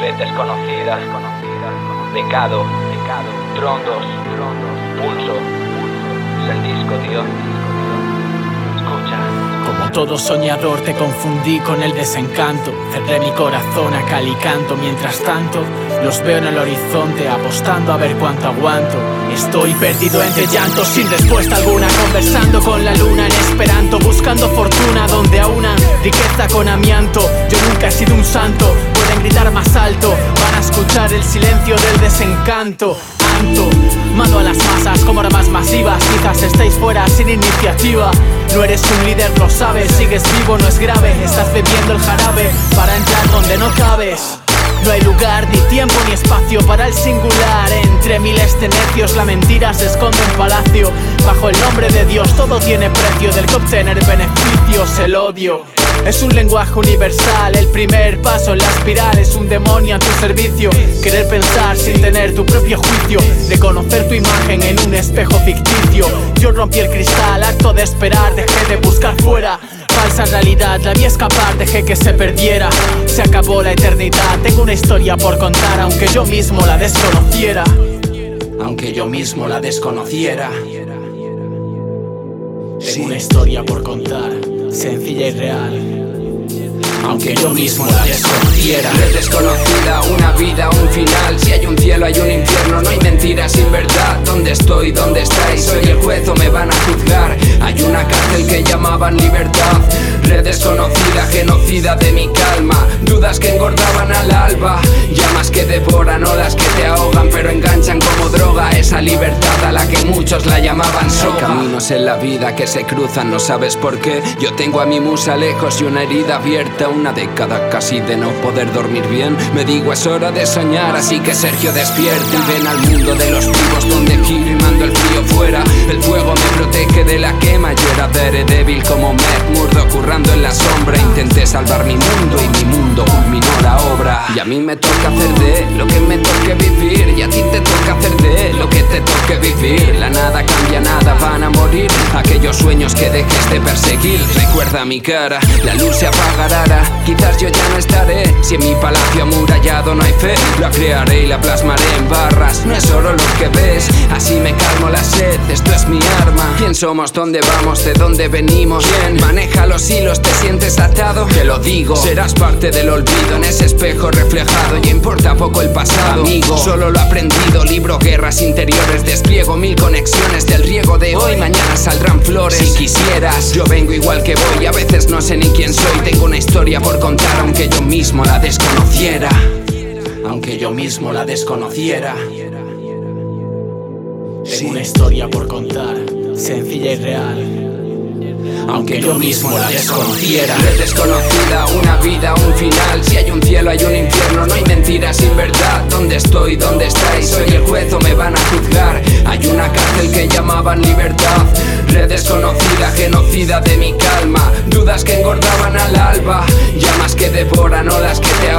red desconocida, pecado, pecado, trondos, pulso, es el disco, tío. Escucha. Como todo soñador te confundí con el desencanto. Cerré mi corazón a cal y canto. Mientras tanto, los veo en el horizonte apostando a ver cuánto aguanto. Estoy perdido entre llantos sin respuesta alguna. Conversando con la luna en esperanto. Buscando fortuna donde aúna riqueza con amianto. Yo nunca he sido un santo. Pueden gritar más el silencio del desencanto. Anto, mando a las masas como armas masivas. Quizás estáis fuera sin iniciativa. No eres un líder, lo sabes, sigues vivo, no es grave. Estás bebiendo el jarabe para entrar donde no cabes. No hay lugar, ni tiempo, ni espacio para el singular. Entre miles de necios, la mentira se esconde en palacio. Bajo el nombre de Dios, todo tiene precio. Del que obtener beneficios, el odio. Es un lenguaje universal, el primer paso en la espiral es un demonio a tu servicio. Querer pensar sin tener tu propio juicio, reconocer tu imagen en un espejo ficticio. Yo rompí el cristal, harto de esperar, dejé de buscar fuera. Falsa realidad, la vi escapar, dejé que se perdiera. Se acabó la eternidad, tengo una historia por contar, aunque yo mismo la desconociera. Aunque yo mismo la desconociera. Tengo una historia por contar, sencilla y real. Aunque yo mismo la desconociera. Desconocida, una vida, un final. Si hay un cielo, hay un mentiras sin verdad. ¿Dónde estoy? ¿Dónde estáis? Soy el juez o me van a juzgar. Hay una cárcel que llamaban libertad. Red desconocida, genocida de mi calma. Dudas que engordaban al alba. Llamas que devoran, olas que te ahogan, pero en la vida que se cruzan, no sabes por qué. Yo tengo a mi musa lejos y una herida abierta. Una década casi de no poder dormir bien. Me digo, es hora de soñar, así que Sergio despierta y ven al mundo de los vivos donde giro y mando el frío fuera. El fuego me protege de la quema. Yo era débil como Matt Murdo, currando en la sombra. Intenté salvar mi mundo y mi mundo culminó la obra. Y a mí me toca hacer de lo que me toque vivir. Y a ti te toca hacer de nada cambia nada, van a morir aquellos sueños que dejes de perseguir. Recuerda mi cara, la luz se apagará. Quizás yo ya no estaré. Si en mi palacio amurallado no hay fe, la crearé y la plasmaré en barras. No es solo lo que ves, así me. Esto es mi arma. ¿Quién somos? ¿Dónde vamos? ¿De dónde venimos? Bien, maneja los hilos, te sientes atado. Te lo digo, serás parte del olvido en ese espejo reflejado. Y importa poco el pasado, amigo. Solo lo aprendido, libro guerras interiores. Despliego mil conexiones del riego de hoy. Mañana saldrán flores. Si quisieras, yo vengo igual que voy. A veces no sé ni quién soy. Tengo una historia por contar, aunque yo mismo la desconociera. Aunque yo mismo la desconociera. Tengo una historia por contar, sencilla y real. Aunque yo mismo la desconociera. Red desconocida, una vida, un final. Si hay un cielo, hay un infierno. No hay mentiras sin verdad. ¿Dónde estoy? ¿Dónde estáis? Soy el juez o me van a juzgar. Hay una cárcel que llamaban libertad. Red desconocida, genocida de mi calma. Dudas que engordaban al alba. Llamas que devoran, olas que te